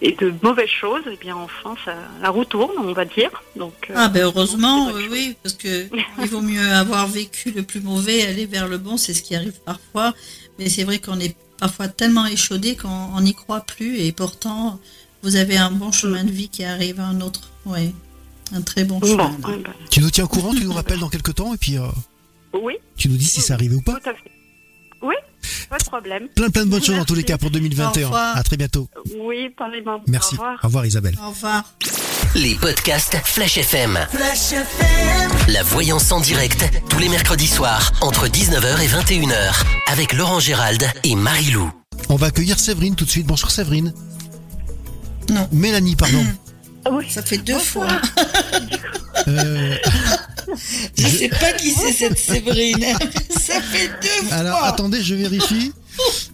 et, de mauvaises choses, et eh bien enfin, ça, la roue tourne, on va dire. Donc, euh, ah ben heureusement, oui, parce que il vaut mieux avoir vécu le plus mauvais, aller vers le bon, c'est ce qui arrive parfois. Mais c'est vrai qu'on est parfois tellement échaudé qu'on n'y croit plus, et pourtant, vous avez un bon chemin de vie qui arrive, un autre, oui, un très bon chemin. Ben. Tu nous tiens au courant, tu nous rappelles dans quelques temps et puis. Euh, oui. Tu nous dis si ça arrive ou pas. Tout à fait. Oui, pas de problème. Plein plein de bonnes choses dans tous les cas pour 2021. À très bientôt. Oui, parlez-moi. Merci. Au revoir. Au revoir Isabelle. Au revoir. Les podcasts Flash FM. Flash FM. La voyance en direct tous les mercredis soirs entre 19h et 21h avec Laurent Gérald et Marie-Lou. On va accueillir Séverine tout de suite. Bonjour Séverine. Non. Mélanie, pardon. Oui. Ça fait deux fois. euh... Je sais pas qui c'est cette Séverine. Ça fait deux fois. Alors attendez, je vérifie.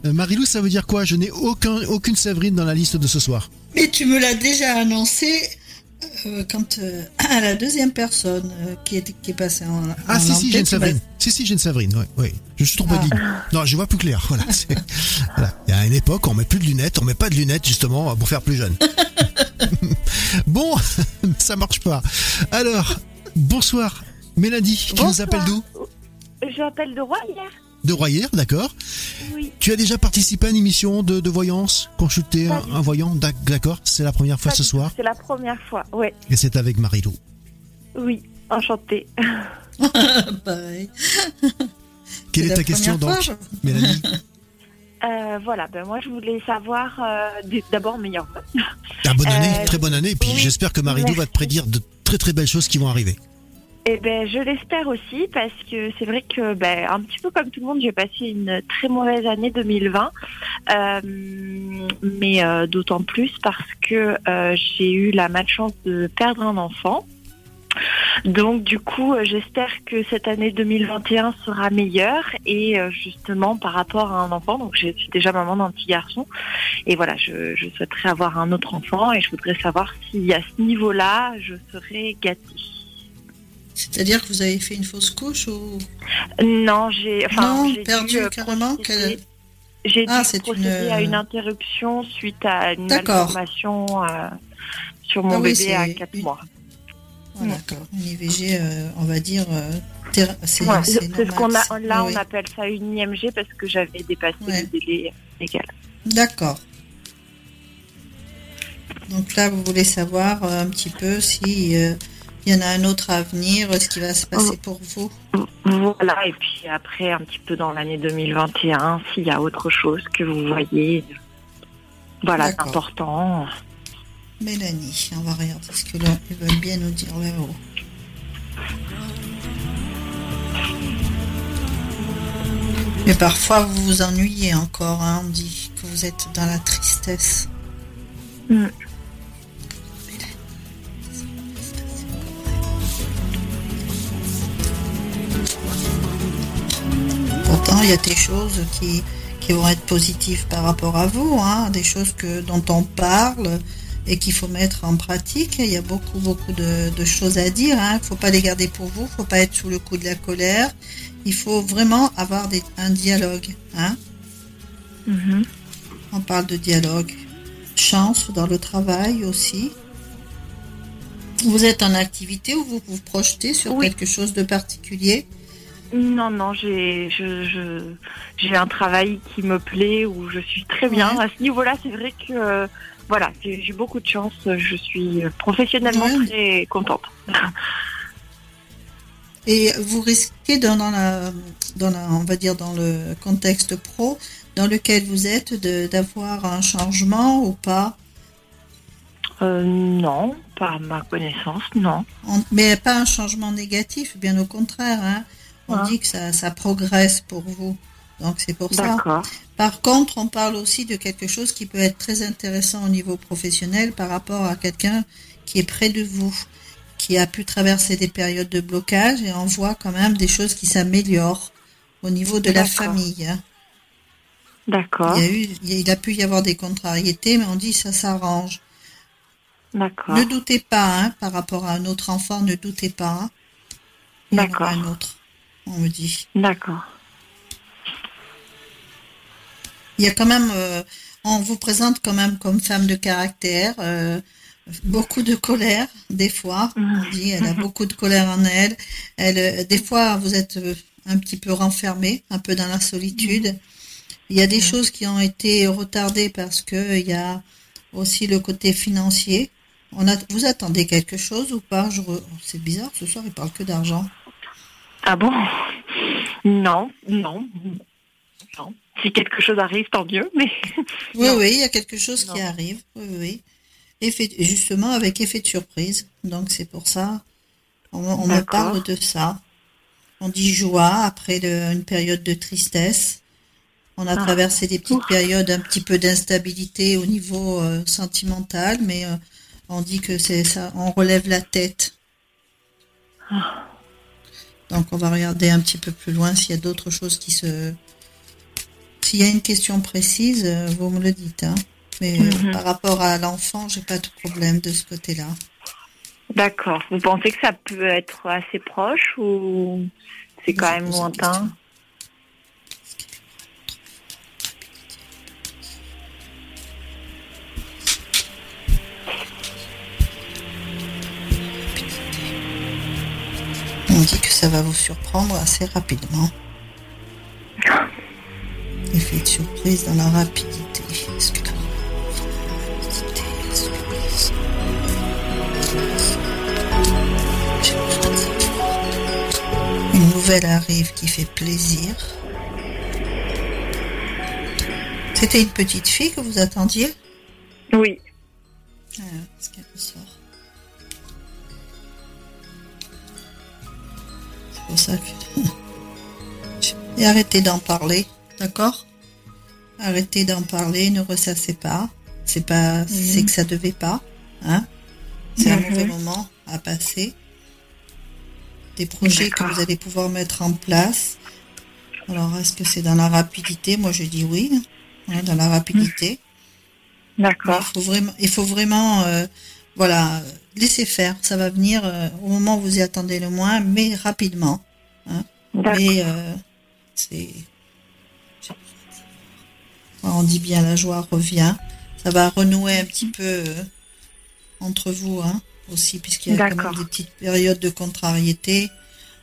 Euh, Marilou, ça veut dire quoi? Je n'ai aucun, aucune Séverine dans la liste de ce soir. Mais tu me l'as déjà annoncé euh, quand euh, à la deuxième personne qui, est, qui est passée en. Ah, si, si, j'ai une Séverine. Si, si, j'ai une Séverine, oui. oui. Je suis trop ah. dit. Non, je vois plus clair. Voilà, voilà. Il y a une époque, on met plus de lunettes, on met pas de lunettes justement pour faire plus jeune. bon, ça marche pas. Alors, bonsoir, Mélanie, qui nous appelle d'où J'appelle de Royer. De Royer, d'accord. Oui. Tu as déjà participé à une émission de, voyance, consulter un, voyant D'accord, c'est la première fois ce soir C'est la première fois, oui. Et c'est avec Marie-Lou Oui, enchantée. Bye. Quelle est, ta question donc, Mélanie euh, voilà, ben moi je voulais savoir euh, d'abord meilleur Ah, bonne année, euh, très bonne année. Et puis j'espère que Marie-Lou va te prédire de très très belles choses qui vont arriver. Eh ben, je l'espère aussi parce que c'est vrai que, ben, un petit peu comme tout le monde, j'ai passé une très mauvaise année 2020, euh, mais euh, d'autant plus parce que euh, j'ai eu la malchance de perdre un enfant. Donc du coup, j'espère que cette année 2021 sera meilleure et justement par rapport à un enfant. Donc je suis déjà maman d'un petit garçon et voilà, je, je souhaiterais avoir un autre enfant et je voudrais savoir si à ce niveau-là, je serais gâtée. C'est-à-dire que vous avez fait une fausse couche ou Non, j'ai enfin, perdu dû carrément. J'ai ah, dû procéder à une interruption suite à une malformation euh, sur mon ah bébé à 4 mois. D'accord. Une IVG, euh, on va dire. Euh, c'est ce qu'on a. Là, on appelle ça une IMG parce que j'avais dépassé le délai légal. D'accord. Donc là, vous voulez savoir un petit peu si il y en a un autre à venir, ce qui va se passer pour vous Voilà, et puis après, un petit peu dans l'année 2021, s'il y a autre chose que vous voyez, voilà, c'est important. Mélanie, on va regarder ce qu'ils veulent bien nous dire là-haut. Mais parfois, vous vous ennuyez encore, hein, on dit que vous êtes dans la tristesse. Mm. Il y a des choses qui, vont être positives par rapport à vous, hein, des choses que, dont on parle et qu'il faut mettre en pratique. Il y a beaucoup, beaucoup de, choses à dire. Hein. Il ne faut pas les garder pour vous, il ne faut pas être sous le coup de la colère. Il faut vraiment avoir un dialogue. Hein. Mm-hmm. On parle de dialogue. Chance dans le travail aussi. Vous êtes en activité ou vous vous projetez sur Oui. quelque chose de particulier? Non, non, j'ai je, je- j'ai un travail qui me plaît, où je suis très bien. Ouais. À ce niveau-là, c'est vrai que euh, voilà, j'ai j'ai beaucoup de chance. Je suis professionnellement Ouais. très contente. Et vous risquez dans, dans la, dans la, on va dire dans le contexte pro dans lequel vous êtes de- d'avoir un changement ou pas? Euh, non, pas à ma connaissance, non. On- mais pas un changement négatif, bien au contraire. hein. On Ah. dit que ça, ça progresse pour vous. Donc c'est pour ça. Par contre, on parle aussi de quelque chose qui peut être très intéressant au niveau professionnel par rapport à quelqu'un qui est près de vous, qui a pu traverser des périodes de blocage et on voit quand même des choses qui s'améliorent au niveau de la famille. hein. D'accord. Il, y a eu, il a pu y avoir des contrariétés, mais on dit ça s'arrange. D'accord. Ne doutez pas, hein, par rapport à un autre enfant, ne doutez pas. hein. D'accord. un autre, on me dit. D'accord. Il y a quand même, euh, on vous présente quand même comme femme de caractère, euh, beaucoup de colère, des fois. On dit, elle a beaucoup de colère en elle. Elle, euh, des fois, vous êtes un petit peu renfermée, un peu dans la solitude. Il y a des choses qui ont été retardées parce que il y a aussi le côté financier. On a, vous attendez quelque chose ou pas? Je re- C'est bizarre, ce soir, il parle que d'argent. Ah bon? Non, non, non. Si quelque chose arrive, tant mieux, mais Oui, Non. oui, il y a quelque chose qui arrive. Oui, oui. Effet, justement, avec effet de surprise. Donc, c'est pour ça. On, on me parle de ça. On dit joie après une période de tristesse. On a Ah. traversé des petites périodes un petit peu d'instabilité au niveau euh, sentimental, mais euh, on dit que c'est ça, on relève la tête. Ah. Donc, on va regarder un petit peu plus loin s'il y a d'autres choses qui se. S'il y a une question précise, euh, vous me le dites. Hein. Mais euh, Mhm. par rapport à l'enfant, j'ai pas de problème de ce côté-là. d'accord. Vous pensez que ça peut être assez proche ou c'est quand même lointain? On dit que ça va vous surprendre assez rapidement. Effet de surprise dans la rapidité. Est-ce que la rapidité, est-ce que- Une nouvelle arrive qui fait plaisir. C'était une petite fille que vous attendiez? Oui. Ah, ce qu'elle ressort. Pour ça que. Et arrêtez d'en parler, d'accord? Arrêtez d'en parler, ne ressassez pas. C'est pas, c'est que ça devait pas, hein? C'est un Mhm. mauvais moment à passer. Des projets que vous allez pouvoir mettre en place. Alors, est-ce que c'est dans la rapidité? Moi, je dis oui, hein, dans la rapidité. Mais D'accord. Il faut vraiment, il faut vraiment euh, voilà, laisser faire. Ça va venir euh, au moment où vous y attendez le moins, mais rapidement. Mais euh, c'est. On dit bien la joie revient. Ça va renouer un petit peu euh, entre vous hein, aussi, puisqu'il y a quand même des petites périodes de contrariété.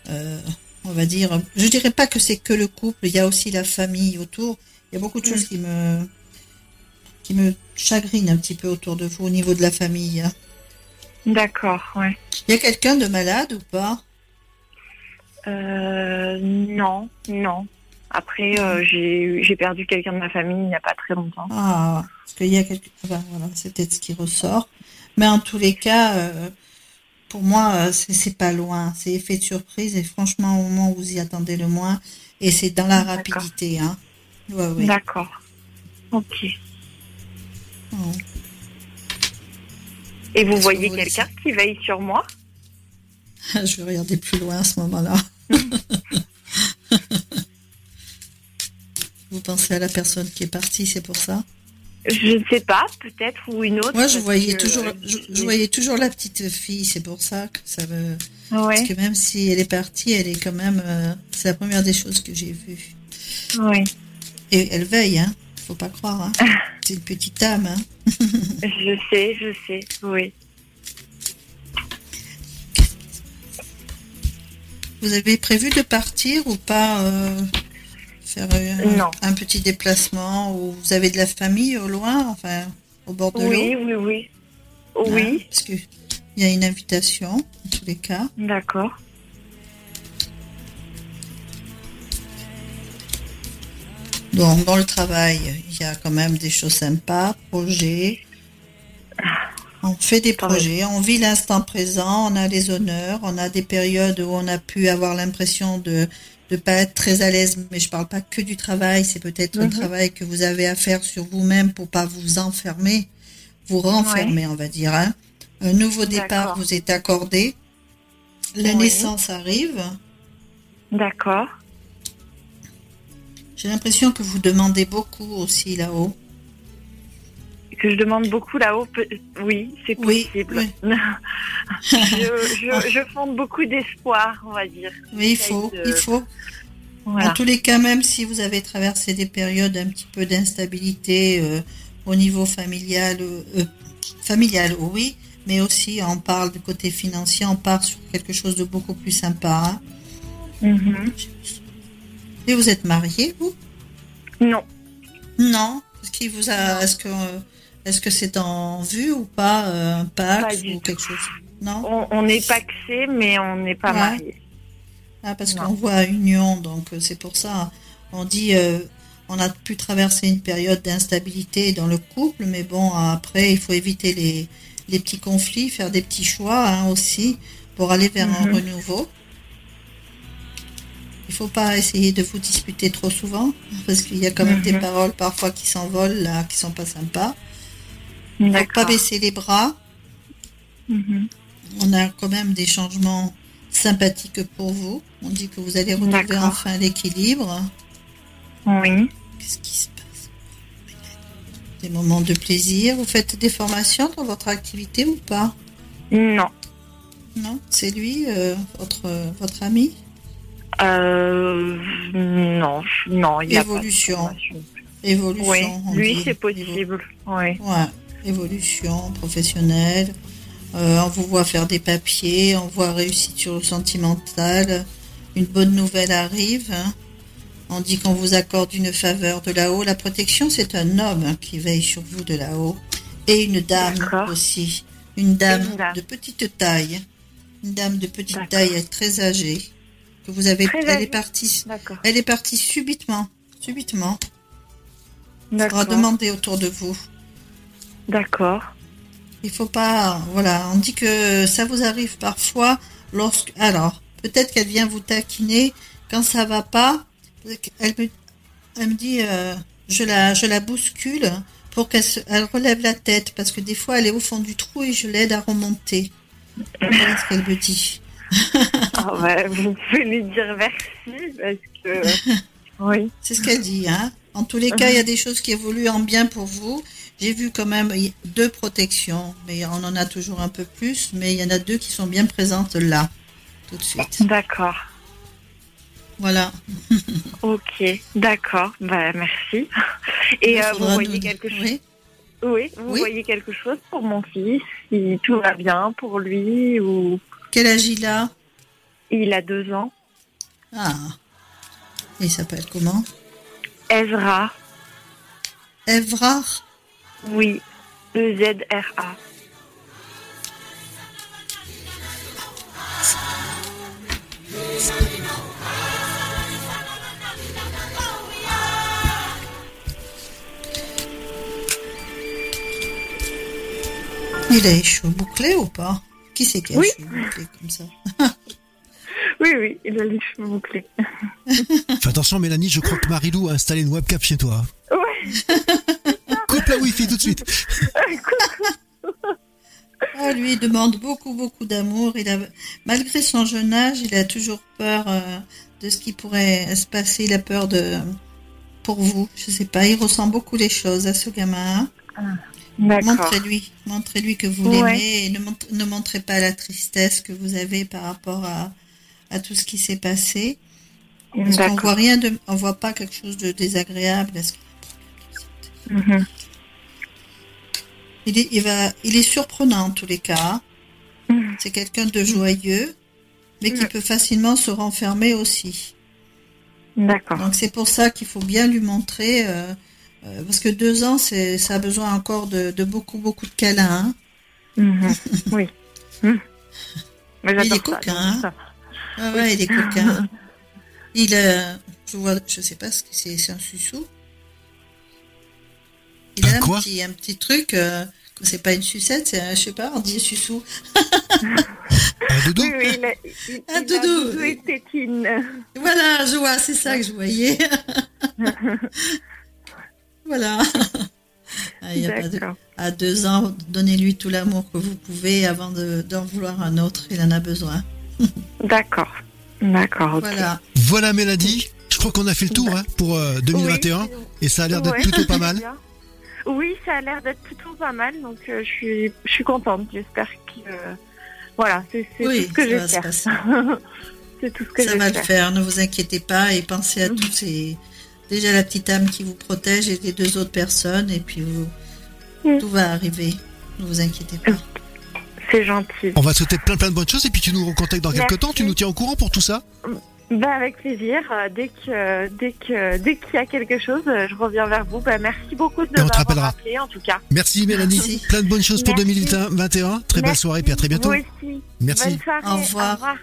On va dire. Je dirais pas que c'est que le couple, il y a aussi la famille autour. Il y a beaucoup de choses qui me qui me chagrinent un petit peu autour de vous au niveau de la famille. hein. D'accord, ouais. Il y a quelqu'un de malade ou pas? Euh, non, non. Après, euh, j'ai j'ai perdu quelqu'un de ma famille il n'y a pas très longtemps. Ah, parce qu'il y a quelque... ah ben, voilà, c'est peut-être ce qui ressort. Mais en tous les cas, euh, pour moi, c'est pas loin. C'est effet de surprise et franchement, au moment où vous y attendez le moins, et c'est dans la rapidité. Hein. Ouais, ouais. D'accord. Ok. Oh. Et vous voyez quelqu'un qui veille sur moi? Je vais regarder plus loin à ce moment-là. vous pensez à la personne qui est partie, c'est pour ça? Je ne sais pas, peut-être, ou une autre. Moi, je voyais que, toujours, euh, je, je voyais toujours la petite fille. C'est pour ça que ça me. Ouais, Parce que même si elle est partie, elle est quand même. euh, c'est la première des choses que j'ai vues. ouais. Et elle veille, hein faut pas croire. Hein. C'est une petite âme. Hein. je sais, je sais, oui. Vous avez prévu de partir ou pas euh, Faire euh, un, petit déplacement ou vous avez de la famille au loin, enfin au bord de oui, l'eau? Oui, oui, oui. Oui. Parce qu'il y a une invitation, en tous les cas. D'accord. Donc dans le travail, il y a quand même des choses sympas, projets. On fait des projets, on vit l'instant présent, on a les honneurs, on a des périodes où on a pu avoir l'impression de de pas être très à l'aise, mais je parle pas que du travail, c'est peut-être un Mhm. travail que vous avez à faire sur vous-même pour pas vous enfermer, vous renfermer, on va dire. hein. Un nouveau départ vous est accordé, la Oui. naissance arrive. D'accord. J'ai l'impression que vous demandez beaucoup aussi là-haut. Que je demande beaucoup là-haut, oui, c'est Oui, possible. oui. je, je, je fonde beaucoup d'espoir, on va dire. Oui, il faut, de- il faut. En Voilà. tous les cas, même si vous avez traversé des périodes un petit peu d'instabilité euh, au niveau familial, euh, euh, familial, oui, mais aussi on parle du côté financier, on part sur quelque chose de beaucoup plus sympa. hein. Mhm. Et vous êtes marié, vous? Non, Non. Est-ce qu'il vous a, est-ce que, euh, est-ce que c'est en vue ou pas euh, un Pas pacte du ou quelque chose? Non? on, on est paxé, mais on n'est pas Ouais. marié. Ah, parce qu'on voit union, donc euh, c'est pour ça. On dit, euh, on a pu traverser une période d'instabilité dans le couple, mais bon, après, il faut éviter les, les petits conflits, faire des petits choix hein, aussi pour aller vers un Mhm. renouveau. Il faut pas essayer de vous disputer trop souvent, parce qu'il y a quand même des Mhm. paroles parfois qui s'envolent là, qui sont pas sympas. Faut pas baisser les bras. Mhm. On a quand même des changements sympathiques pour vous. On dit que vous allez retrouver enfin l'équilibre. Oui. Qu'est-ce qui se passe? Des moments de plaisir. Vous faites des formations dans votre activité ou pas? Non. Non C'est lui, euh, votre, votre ami? Euh, non, non, il a Évolution. pas de. Évolution. Oui, lui, c'est possible. Oui. Ouais, évolution professionnelle. Euh, on vous voit faire des papiers, on voit réussite sur le sentimental. Une bonne nouvelle arrive. hein. On dit qu'on vous accorde une faveur de là-haut. La protection, c'est un homme hein, qui veille sur vous de là-haut. Et une dame aussi. Une dame, Une dame. de petite taille. Une dame de petite taille, elle est très âgée. Que vous avez, Très elle est partie, elle est partie subitement. Subitement. Va demander autour de vous. D'accord. Il faut pas, voilà, on dit que ça vous arrive parfois lorsque, alors, peut-être qu'elle vient vous taquiner quand ça va pas. Elle me, elle me dit, euh, je la, je la bouscule pour qu'elle se- elle relève la tête parce que des fois elle est au fond du trou et je l'aide à remonter. Voilà ce qu'elle me dit. Ah ouais, vous pouvez lui dire merci parce que. Oui. C'est ce qu'elle dit, hein. En tous les cas, il y a des choses qui évoluent en bien pour vous. J'ai vu quand même deux protections, mais on en a toujours un peu plus, mais il y en a deux qui sont bien présentes là, tout de suite. D'accord. Voilà. Ok. D'accord. Bah merci. Et euh, vous voyez nous- quelque chose. Oui. Oui. Vous Oui. voyez quelque chose pour mon fils Si tout va bien pour lui ou Quel âge il a il a deux ans. Ah. Il s'appelle comment Ezra. Evrard Oui. E Z R A. Il a les cheveux bouclés ou pas Qui c'est qui a Oui. les cheveux bouclés comme ça Oui, oui. Il a les cheveux bouclés. Fais attention, Mélanie, je crois que Marilou a installé une webcam chez toi. Ouais. Coupe la wifi tout de suite. Ah, lui, il demande beaucoup, beaucoup d'amour. Il a, malgré son jeune âge, il a toujours peur euh, de ce qui pourrait se passer. Il a peur de, pour vous. Je sais pas. Il ressent beaucoup les choses à ce gamin. D'accord. Montrez-lui, montrez-lui que vous Ouais. l'aimez et ne, mont- ne montrez pas la tristesse que vous avez par rapport à, à tout ce qui s'est passé. Parce qu'on voit rien de, on voit pas quelque chose de désagréable. Mhm. Il est, il va, il est surprenant en tous les cas. Mhm. C'est quelqu'un de joyeux. mais qui peut facilement se renfermer aussi. D'accord. Donc c'est pour ça qu'il faut bien lui montrer, euh, euh, parce que deux ans, c'est, ça a besoin encore de, de beaucoup, beaucoup de câlins. hein. Mhm. Oui. Mhm. Mais Il est coquin, hein. Ah ouais, il est coquin. Il, euh, je vois, je sais pas ce que c'est, c'est un suçou. Il Un a un quoi petit, un petit truc, euh, c'est pas une sucette, c'est un, je sais pas, on dit suçou. Un doudou Oui, oui, il a, il, Un il a doudou. doudou et tétine. Voilà, je vois, c'est ça que je voyais. Voilà. Ah, il y a pas de-. À deux ans, donnez-lui tout l'amour que vous pouvez avant de- d'en vouloir un autre, il en a besoin. D'accord. D'accord. Voilà. Voilà Mélanie, je crois qu'on a fait le tour hein, pour euh, 2021 Oui, et ça a l'air d'être Ouais, plutôt pas mal. Oui, ça a l'air d'être plutôt pas mal, donc euh, je suis, je suis contente. J'espère que euh, voilà, c'est Oui, tout ce que ça va se j'espère. c'est tout ce que Ça va le faire, ne vous inquiétez pas et pensez à Mhm. tous ces... Déjà la petite âme qui vous protège et les deux autres personnes et puis vous... Tout va arriver. Ne vous inquiétez pas. C'est gentil. On va te souhaiter plein plein de bonnes choses et puis tu nous recontactes dans quelques temps, tu nous tiens au courant pour tout ça? Bah, avec plaisir. Euh, Dès que dès que dès qu'il y a quelque chose, euh, je reviens vers vous. Bah, merci beaucoup de Et m'avoir rappellera. rappelé en tout cas. Merci Mélanie, Merci. plein de bonnes choses pour Merci. 2021, très belle Merci. soirée puis à très bientôt. Vous aussi. Merci. Bonne soirée. Au revoir. Au revoir.